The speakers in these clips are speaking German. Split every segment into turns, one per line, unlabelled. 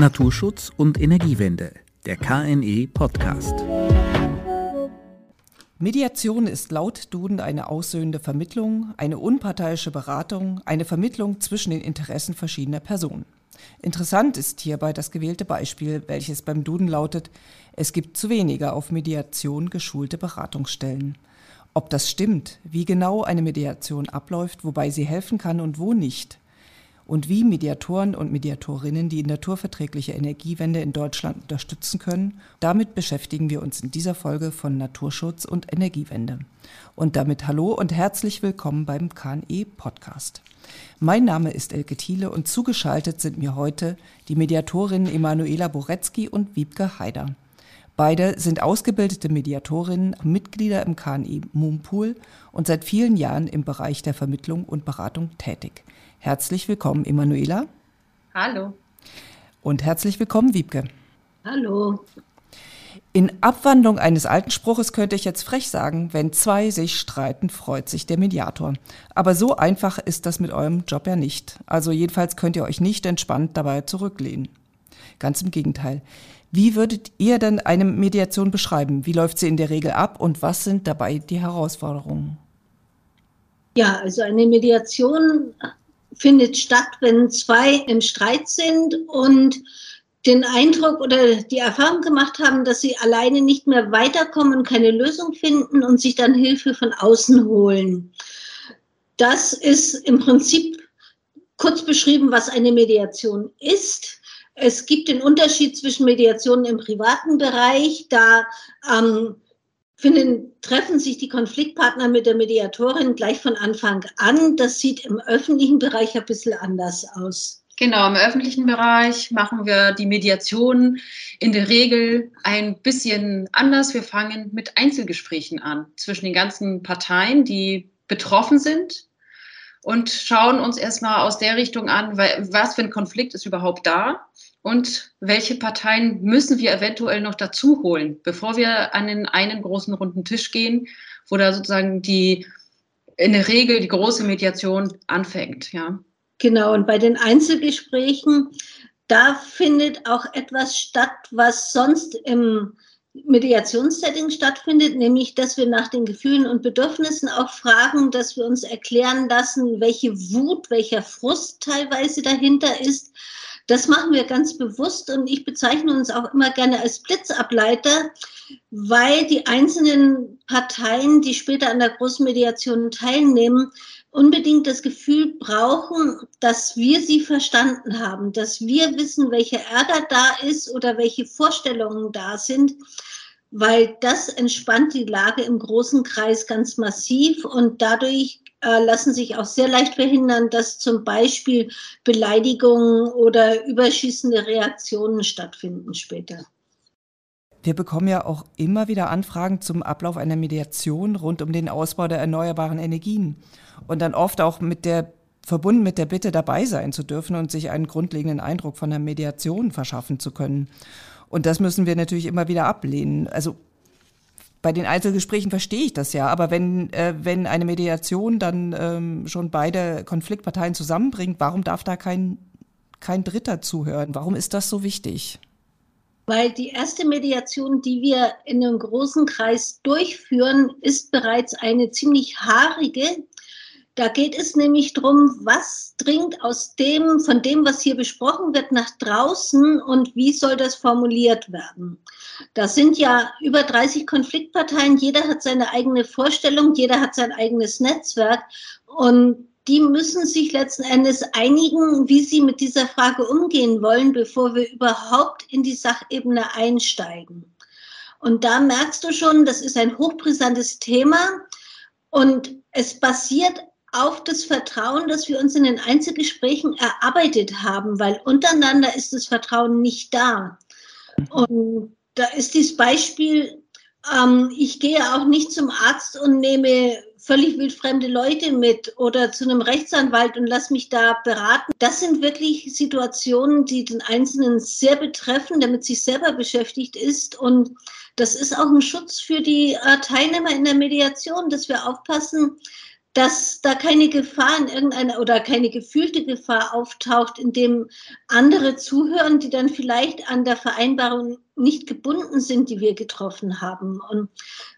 Naturschutz und Energiewende, der KNE Podcast.
Mediation ist laut Duden eine aussöhnende Vermittlung, eine unparteiische Beratung, eine Vermittlung zwischen den Interessen verschiedener Personen. Interessant ist hierbei das gewählte Beispiel, welches beim Duden lautet, es gibt zu wenige auf Mediation geschulte Beratungsstellen. Ob das stimmt, wie genau eine Mediation abläuft, wobei sie helfen kann und wo nicht, und wie Mediatoren und Mediatorinnen die naturverträgliche Energiewende in Deutschland unterstützen können. Damit beschäftigen wir uns in dieser Folge von Naturschutz und Energiewende. Und damit hallo und herzlich willkommen beim KNE Podcast. Mein Name ist Elke Thiele und zugeschaltet sind mir heute die Mediatorinnen Emanuela Boretzky und Wiebke Haider. Beide sind ausgebildete Mediatorinnen, Mitglieder im KNE Moonpool und seit vielen Jahren im Bereich der Vermittlung und Beratung tätig. Herzlich willkommen, Emanuela.
Hallo.
Und herzlich willkommen, Wiebke.
Hallo.
In Abwandlung eines alten Spruches könnte ich jetzt frech sagen, wenn zwei sich streiten, freut sich der Mediator. Aber so einfach ist das mit eurem Job ja nicht. Also jedenfalls könnt ihr euch nicht entspannt dabei zurücklehnen. Ganz im Gegenteil. Wie würdet ihr denn eine Mediation beschreiben? Wie läuft sie in der Regel ab und was sind dabei die Herausforderungen?
Ja, also eine Mediation findet statt, wenn zwei im Streit sind und den Eindruck oder die Erfahrung gemacht haben, dass sie alleine nicht mehr weiterkommen und keine Lösung finden und sich dann Hilfe von außen holen. Das ist im Prinzip kurz beschrieben, was eine Mediation ist. Es gibt den Unterschied zwischen Mediation im privaten Bereich. Da ähm, finden, treffen sich die Konfliktpartner mit der Mediatorin gleich von Anfang an. Das sieht im öffentlichen Bereich ein bisschen anders aus.
Genau, im öffentlichen Bereich machen wir die Mediation in der Regel ein bisschen anders. Wir fangen mit Einzelgesprächen an zwischen den ganzen Parteien, die betroffen sind und schauen uns erstmal aus der Richtung an, was für ein Konflikt ist überhaupt da und welche Parteien müssen wir eventuell noch dazu holen, bevor wir an den einen großen runden Tisch gehen, wo da sozusagen die in der Regel die große Mediation anfängt, ja.
Genau, und bei den Einzelgesprächen, da findet auch etwas statt, was sonst im Mediationssetting stattfindet, nämlich dass wir nach den Gefühlen und Bedürfnissen auch fragen, dass wir uns erklären lassen, welche Wut, welcher Frust teilweise dahinter ist, das machen wir ganz bewusst und ich bezeichne uns auch immer gerne als Blitzableiter, weil die einzelnen Parteien, die später an der Großmediation teilnehmen, unbedingt das Gefühl brauchen, dass wir sie verstanden haben, dass wir wissen, welcher Ärger da ist oder welche Vorstellungen da sind, weil das entspannt die Lage im großen Kreis ganz massiv und dadurch äh, lassen sich auch sehr leicht verhindern, dass zum Beispiel Beleidigungen oder überschießende Reaktionen stattfinden später.
Wir bekommen ja auch immer wieder Anfragen zum Ablauf einer Mediation rund um den Ausbau der erneuerbaren Energien und dann oft auch mit der verbunden mit der Bitte dabei sein zu dürfen und sich einen grundlegenden Eindruck von der Mediation verschaffen zu können. Und das müssen wir natürlich immer wieder ablehnen. Also bei den Einzelgesprächen verstehe ich das ja, aber wenn, äh, wenn eine Mediation dann ähm, schon beide Konfliktparteien zusammenbringt, warum darf da kein, kein Dritter zuhören? Warum ist das so wichtig?
Weil die erste Mediation, die wir in einem großen Kreis durchführen, ist bereits eine ziemlich haarige. Da geht es nämlich darum, was dringt aus dem, von dem, was hier besprochen wird, nach draußen und wie soll das formuliert werden. Das sind ja über 30 Konfliktparteien. Jeder hat seine eigene Vorstellung, jeder hat sein eigenes Netzwerk. Und die müssen sich letzten Endes einigen, wie sie mit dieser Frage umgehen wollen, bevor wir überhaupt in die Sachebene einsteigen. Und da merkst du schon, das ist ein hochbrisantes Thema und es basiert auf das Vertrauen, das wir uns in den Einzelgesprächen erarbeitet haben, weil untereinander ist das Vertrauen nicht da. Und da ist dieses Beispiel, ähm, ich gehe auch nicht zum Arzt und nehme völlig wildfremde Leute mit oder zu einem Rechtsanwalt und lass mich da beraten. Das sind wirklich Situationen, die den Einzelnen sehr betreffen, damit sich selber beschäftigt ist. Und das ist auch ein Schutz für die äh, Teilnehmer in der Mediation, dass wir aufpassen, dass da keine Gefahr in irgendeiner oder keine gefühlte Gefahr auftaucht, indem andere zuhören, die dann vielleicht an der Vereinbarung nicht gebunden sind, die wir getroffen haben. Und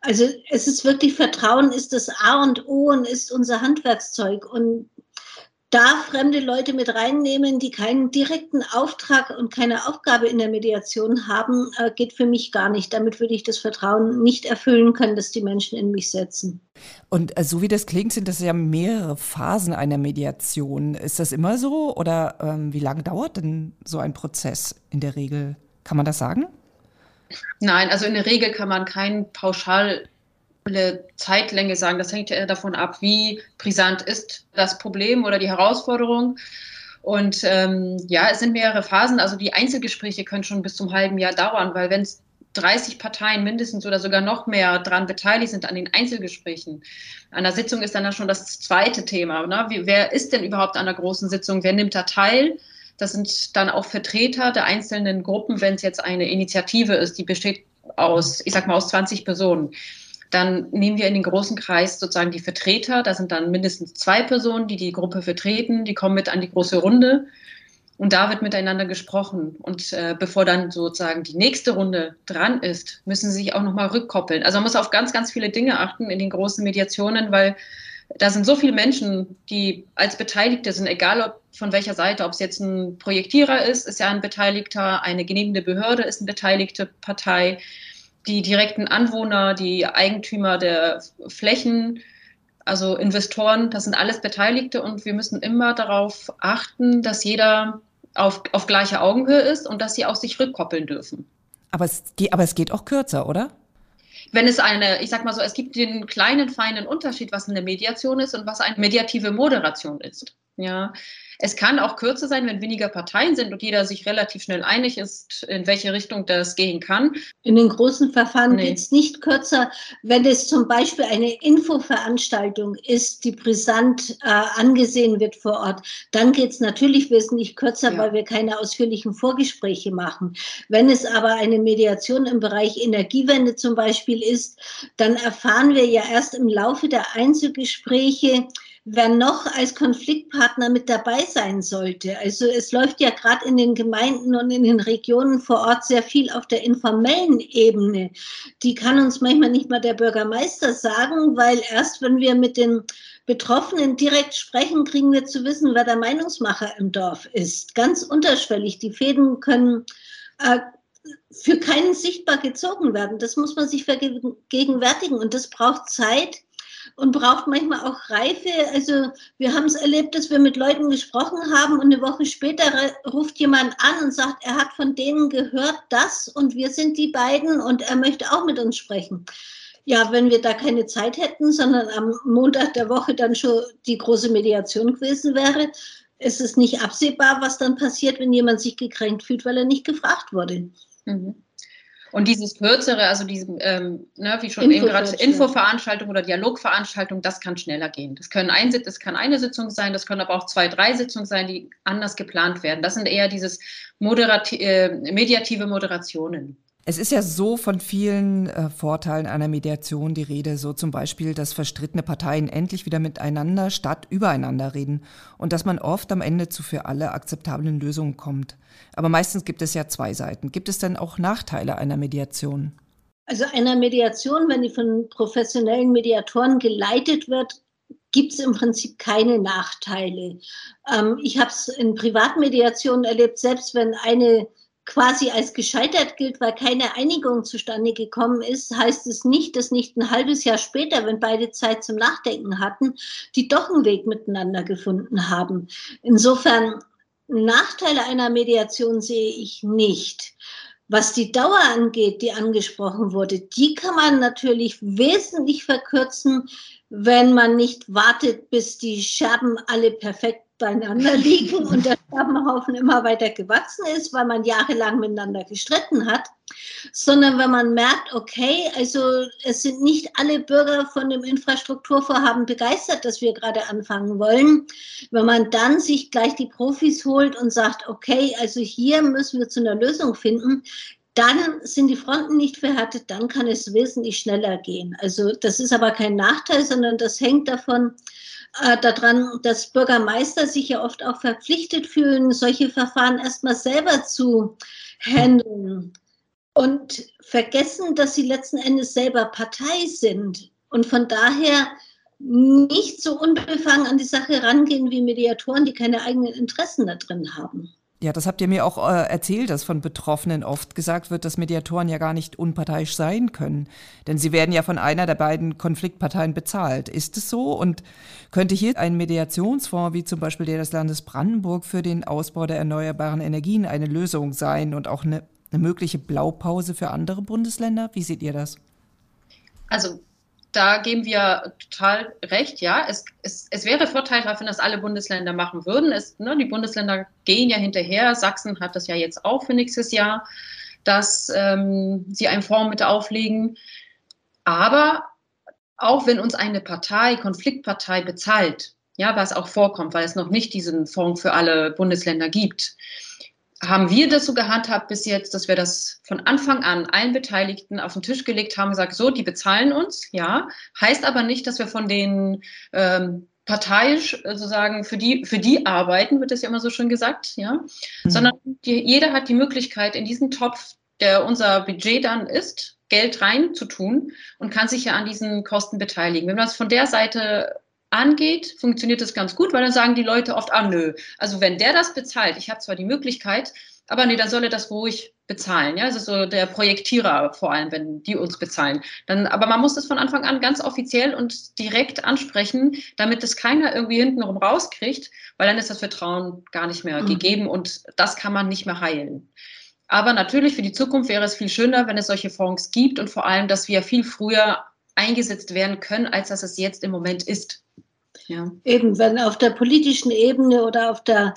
also es ist wirklich Vertrauen ist das A und O und ist unser Handwerkszeug. Und da fremde Leute mit reinnehmen, die keinen direkten Auftrag und keine Aufgabe in der Mediation haben, äh, geht für mich gar nicht. Damit würde ich das Vertrauen nicht erfüllen können, das die Menschen in mich setzen.
Und äh, so wie das klingt, sind das ja mehrere Phasen einer Mediation. Ist das immer so oder ähm, wie lange dauert denn so ein Prozess in der Regel? Kann man das sagen?
Nein, also in der Regel kann man kein pauschal Zeitlänge sagen. Das hängt ja davon ab, wie brisant ist das Problem oder die Herausforderung. Und ähm, ja, es sind mehrere Phasen. Also die Einzelgespräche können schon bis zum halben Jahr dauern, weil wenn es 30 Parteien mindestens oder sogar noch mehr daran beteiligt sind an den Einzelgesprächen. An der Sitzung ist dann schon das zweite Thema. Ne? Wie, wer ist denn überhaupt an der großen Sitzung? Wer nimmt da teil? Das sind dann auch Vertreter der einzelnen Gruppen, wenn es jetzt eine Initiative ist, die besteht aus, ich sag mal, aus 20 Personen. Dann nehmen wir in den großen Kreis sozusagen die Vertreter. Da sind dann mindestens zwei Personen, die die Gruppe vertreten. Die kommen mit an die große Runde. Und da wird miteinander gesprochen. Und äh, bevor dann sozusagen die nächste Runde dran ist, müssen sie sich auch nochmal rückkoppeln. Also man muss auf ganz, ganz viele Dinge achten in den großen Mediationen, weil da sind so viele Menschen, die als Beteiligte sind, egal ob von welcher Seite, ob es jetzt ein Projektierer ist, ist ja ein Beteiligter, eine genehmigende Behörde ist eine beteiligte Partei, die direkten Anwohner, die Eigentümer der Flächen, also Investoren, das sind alles Beteiligte und wir müssen immer darauf achten, dass jeder auf, auf gleicher Augenhöhe ist und dass sie auch sich rückkoppeln dürfen.
Aber es, aber es geht auch kürzer, oder?
Wenn es eine, ich sag mal so, es gibt den kleinen, feinen Unterschied, was eine Mediation ist und was eine mediative Moderation ist. Ja, es kann auch kürzer sein, wenn weniger Parteien sind und jeder sich relativ schnell einig ist, in welche Richtung das gehen kann.
In den großen Verfahren nee. geht es nicht kürzer, wenn es zum Beispiel eine Infoveranstaltung ist, die brisant äh, angesehen wird vor Ort. Dann geht es natürlich wesentlich kürzer, ja. weil wir keine ausführlichen Vorgespräche machen. Wenn es aber eine Mediation im Bereich Energiewende zum Beispiel ist, dann erfahren wir ja erst im Laufe der Einzelgespräche, wer noch als Konfliktpartner mit dabei sein sollte. Also es läuft ja gerade in den Gemeinden und in den Regionen vor Ort sehr viel auf der informellen Ebene. Die kann uns manchmal nicht mal der Bürgermeister sagen, weil erst wenn wir mit den Betroffenen direkt sprechen, kriegen wir zu wissen, wer der Meinungsmacher im Dorf ist. Ganz unterschwellig. Die Fäden können äh, für keinen sichtbar gezogen werden. Das muss man sich vergegenwärtigen und das braucht Zeit und braucht manchmal auch Reife. Also wir haben es erlebt, dass wir mit Leuten gesprochen haben und eine Woche später ruft jemand an und sagt, er hat von denen gehört das und wir sind die beiden und er möchte auch mit uns sprechen. Ja, wenn wir da keine Zeit hätten, sondern am Montag der Woche dann schon die große Mediation gewesen wäre, ist es nicht absehbar, was dann passiert, wenn jemand sich gekränkt fühlt, weil er nicht gefragt wurde. Mhm.
Und dieses kürzere, also diese, ähm, ne, wie schon eben gerade, Infoveranstaltung oder Dialogveranstaltung, das kann schneller gehen. Das, können ein, das kann eine Sitzung sein, das können aber auch zwei, drei Sitzungen sein, die anders geplant werden. Das sind eher dieses moderati äh, mediative Moderationen.
Es ist ja so von vielen äh, Vorteilen einer Mediation die Rede, so zum Beispiel, dass verstrittene Parteien endlich wieder miteinander statt übereinander reden und dass man oft am Ende zu für alle akzeptablen Lösungen kommt. Aber meistens gibt es ja zwei Seiten. Gibt es denn auch Nachteile einer Mediation?
Also einer Mediation, wenn die von professionellen Mediatoren geleitet wird, gibt es im Prinzip keine Nachteile. Ähm, ich habe es in Privatmediationen erlebt, selbst wenn eine quasi als gescheitert gilt, weil keine Einigung zustande gekommen ist, heißt es nicht, dass nicht ein halbes Jahr später, wenn beide Zeit zum Nachdenken hatten, die doch einen Weg miteinander gefunden haben. Insofern Nachteile einer Mediation sehe ich nicht. Was die Dauer angeht, die angesprochen wurde, die kann man natürlich wesentlich verkürzen, wenn man nicht wartet, bis die Scherben alle perfekt beieinander liegen und der Scherbenhaufen immer weiter gewachsen ist, weil man jahrelang miteinander gestritten hat, sondern wenn man merkt, okay, also es sind nicht alle Bürger von dem Infrastrukturvorhaben begeistert, dass wir gerade anfangen wollen, wenn man dann sich gleich die Profis holt und sagt, okay, also hier müssen wir zu einer Lösung finden, dann sind die Fronten nicht verhärtet, dann kann es wesentlich schneller gehen. Also das ist aber kein Nachteil, sondern das hängt davon äh, daran, dass Bürgermeister sich ja oft auch verpflichtet fühlen, solche Verfahren erstmal selber zu handeln und vergessen, dass sie letzten Endes selber Partei sind und von daher nicht so unbefangen an die Sache rangehen wie Mediatoren, die keine eigenen Interessen da drin haben.
Ja, das habt ihr mir auch äh, erzählt, dass von Betroffenen oft gesagt wird, dass Mediatoren ja gar nicht unparteiisch sein können. Denn sie werden ja von einer der beiden Konfliktparteien bezahlt. Ist es so? Und könnte hier ein Mediationsfonds wie zum Beispiel der des Landes Brandenburg für den Ausbau der erneuerbaren Energien eine Lösung sein und auch eine, eine mögliche Blaupause für andere Bundesländer? Wie seht ihr das?
Also da geben wir total recht, ja. Es, es, es wäre vorteilhaft, wenn das alle Bundesländer machen würden. Es, ne, die Bundesländer gehen ja hinterher. Sachsen hat das ja jetzt auch für nächstes Jahr, dass ähm, sie einen Fonds mit auflegen. Aber auch wenn uns eine Partei, Konfliktpartei bezahlt, ja, was auch vorkommt, weil es noch nicht diesen Fonds für alle Bundesländer gibt, haben wir das so gehandhabt bis jetzt, dass wir das von Anfang an allen Beteiligten auf den Tisch gelegt haben, gesagt, so, die bezahlen uns, ja, heißt aber nicht, dass wir von den ähm, parteiisch sozusagen für die, für die arbeiten, wird das ja immer so schön gesagt, ja, mhm. sondern die, jeder hat die Möglichkeit, in diesen Topf, der unser Budget dann ist, Geld rein zu tun und kann sich ja an diesen Kosten beteiligen. Wenn man das von der Seite angeht, funktioniert das ganz gut, weil dann sagen die Leute oft, ah nö, also wenn der das bezahlt, ich habe zwar die Möglichkeit, aber nee, dann soll er das ruhig bezahlen. Ja, das ist so der Projektierer vor allem, wenn die uns bezahlen. Dann, aber man muss das von Anfang an ganz offiziell und direkt ansprechen, damit es keiner irgendwie hintenrum rauskriegt, weil dann ist das Vertrauen gar nicht mehr mhm. gegeben und das kann man nicht mehr heilen. Aber natürlich für die Zukunft wäre es viel schöner, wenn es solche Fonds gibt und vor allem, dass wir viel früher eingesetzt werden können, als dass es jetzt im Moment ist.
Ja. Eben, wenn auf der politischen Ebene oder auf der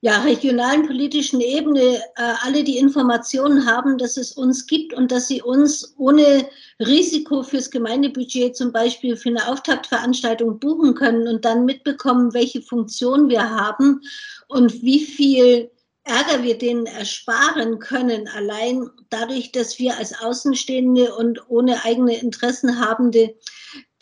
ja, regionalen politischen Ebene äh, alle die Informationen haben, dass es uns gibt und dass sie uns ohne Risiko fürs Gemeindebudget zum Beispiel für eine Auftaktveranstaltung buchen können und dann mitbekommen, welche Funktion wir haben und wie viel Ärger wir denen ersparen können, allein dadurch, dass wir als Außenstehende und ohne eigene Interessen habende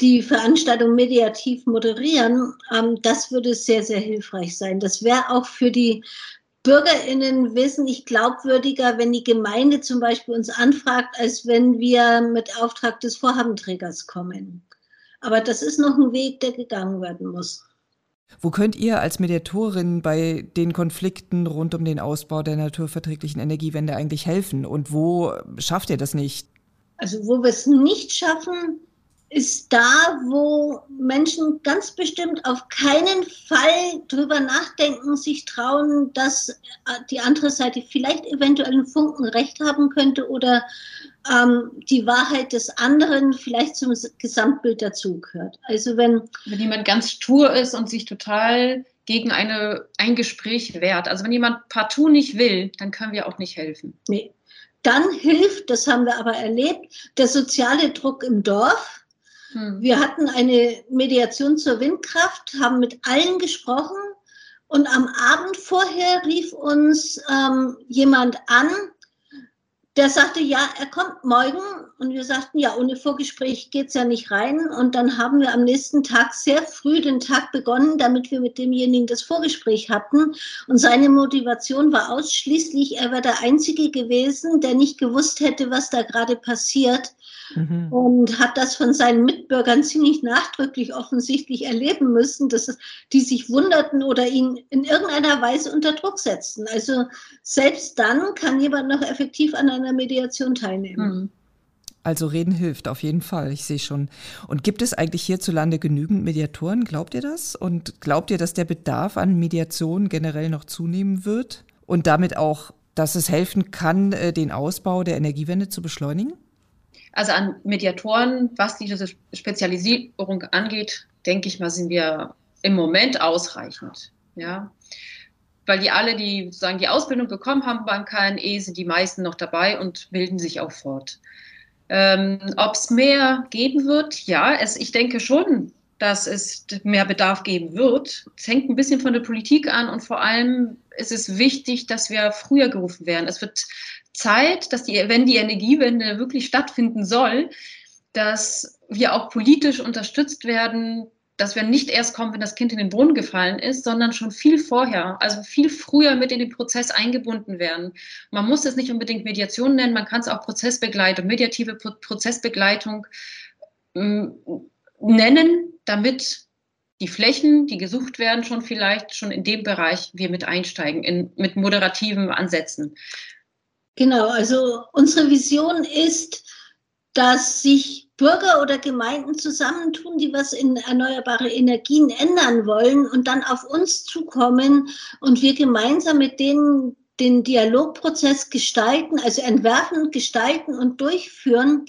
die Veranstaltung mediativ moderieren, ähm, das würde sehr, sehr hilfreich sein. Das wäre auch für die BürgerInnen wesentlich glaubwürdiger, wenn die Gemeinde zum Beispiel uns anfragt, als wenn wir mit Auftrag des Vorhabenträgers kommen. Aber das ist noch ein Weg, der gegangen werden muss.
Wo könnt ihr als Mediatorin bei den Konflikten rund um den Ausbau der naturverträglichen Energiewende eigentlich helfen und wo schafft ihr das nicht?
Also wo wir es nicht schaffen, ist da, wo Menschen ganz bestimmt auf keinen Fall drüber nachdenken, sich trauen, dass die andere Seite vielleicht eventuell einen Funken recht haben könnte oder ähm, die Wahrheit des anderen vielleicht zum Gesamtbild dazugehört.
Also wenn, wenn jemand ganz stur ist und sich total gegen eine, ein Gespräch wehrt, also wenn jemand partout nicht will, dann können wir auch nicht helfen.
Nee. Dann hilft, das haben wir aber erlebt, der soziale Druck im Dorf hm. Wir hatten eine Mediation zur Windkraft, haben mit allen gesprochen und am Abend vorher rief uns ähm, jemand an, der sagte, ja, er kommt morgen. Und wir sagten, ja, ohne Vorgespräch geht's ja nicht rein. Und dann haben wir am nächsten Tag sehr früh den Tag begonnen, damit wir mit demjenigen das Vorgespräch hatten. Und seine Motivation war ausschließlich, er wäre der Einzige gewesen, der nicht gewusst hätte, was da gerade passiert. Mhm. Und hat das von seinen Mitbürgern ziemlich nachdrücklich offensichtlich erleben müssen, dass es, die sich wunderten oder ihn in irgendeiner Weise unter Druck setzten. Also selbst dann kann jemand noch effektiv an einer Mediation teilnehmen. Mhm.
Also reden hilft auf jeden Fall, ich sehe schon. Und gibt es eigentlich hierzulande genügend Mediatoren? Glaubt ihr das? Und glaubt ihr, dass der Bedarf an Mediation generell noch zunehmen wird? Und damit auch, dass es helfen kann, äh, den Ausbau der Energiewende zu beschleunigen?
Also an Mediatoren, was diese Spezialisierung angeht, denke ich mal, sind wir im Moment ausreichend. Ja. Weil die alle, die sozusagen die Ausbildung bekommen haben beim KNE, sind die meisten noch dabei und bilden sich auch fort. Ähm, Ob es mehr geben wird, ja, es, ich denke schon, dass es mehr Bedarf geben wird. Es hängt ein bisschen von der Politik an und vor allem ist es wichtig, dass wir früher gerufen werden. Es wird Zeit, dass die, wenn die Energiewende wirklich stattfinden soll, dass wir auch politisch unterstützt werden, dass wir nicht erst kommen, wenn das Kind in den Brunnen gefallen ist, sondern schon viel vorher, also viel früher mit in den Prozess eingebunden werden. Man muss es nicht unbedingt Mediation nennen, man kann es auch Prozessbegleitung, mediative Prozessbegleitung äh, nennen, damit die Flächen, die gesucht werden, schon vielleicht schon in dem Bereich wir mit einsteigen, in, mit moderativen Ansätzen.
Genau, also unsere Vision ist, dass sich Bürger oder Gemeinden zusammentun, die was in erneuerbare Energien ändern wollen und dann auf uns zukommen und wir gemeinsam mit denen den Dialogprozess gestalten, also entwerfen, gestalten und durchführen,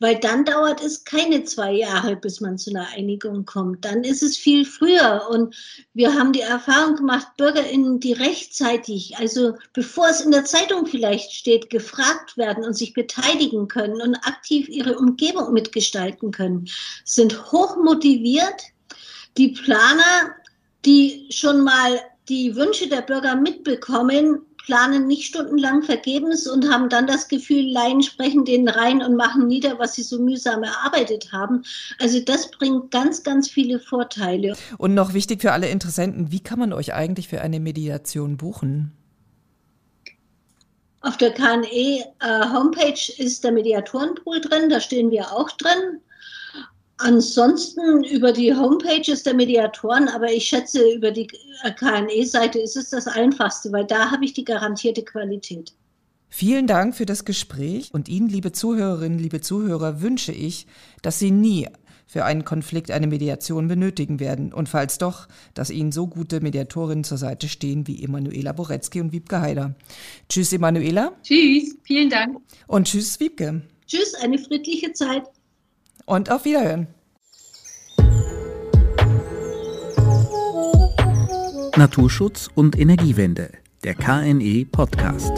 weil dann dauert es keine zwei Jahre, bis man zu einer Einigung kommt. Dann ist es viel früher. Und wir haben die Erfahrung gemacht, BürgerInnen, die rechtzeitig, also bevor es in der Zeitung vielleicht steht, gefragt werden und sich beteiligen können und aktiv ihre Umgebung mitgestalten können, sind hochmotiviert. Die Planer, die schon mal die Wünsche der Bürger mitbekommen, planen nicht stundenlang vergebens und haben dann das Gefühl, Laien sprechen denen rein und machen nieder, was sie so mühsam erarbeitet haben. Also das bringt ganz, ganz viele Vorteile.
Und noch wichtig für alle Interessenten, wie kann man euch eigentlich für eine Mediation buchen?
Auf der KNE äh, Homepage ist der Mediatorenpool drin, da stehen wir auch drin. Ansonsten über die Homepages der Mediatoren, aber ich schätze, über die KNE-Seite ist es das Einfachste, weil da habe ich die garantierte Qualität.
Vielen Dank für das Gespräch und Ihnen, liebe Zuhörerinnen, liebe Zuhörer, wünsche ich, dass Sie nie für einen Konflikt eine Mediation benötigen werden und falls doch, dass Ihnen so gute Mediatorinnen zur Seite stehen wie Emanuela Boretzky und Wiebke Heider. Tschüss, Emanuela.
Tschüss, vielen Dank.
Und tschüss, Wiebke.
Tschüss, eine friedliche Zeit
und auf Wiederhören.
Naturschutz und Energiewende, der KNE Podcast.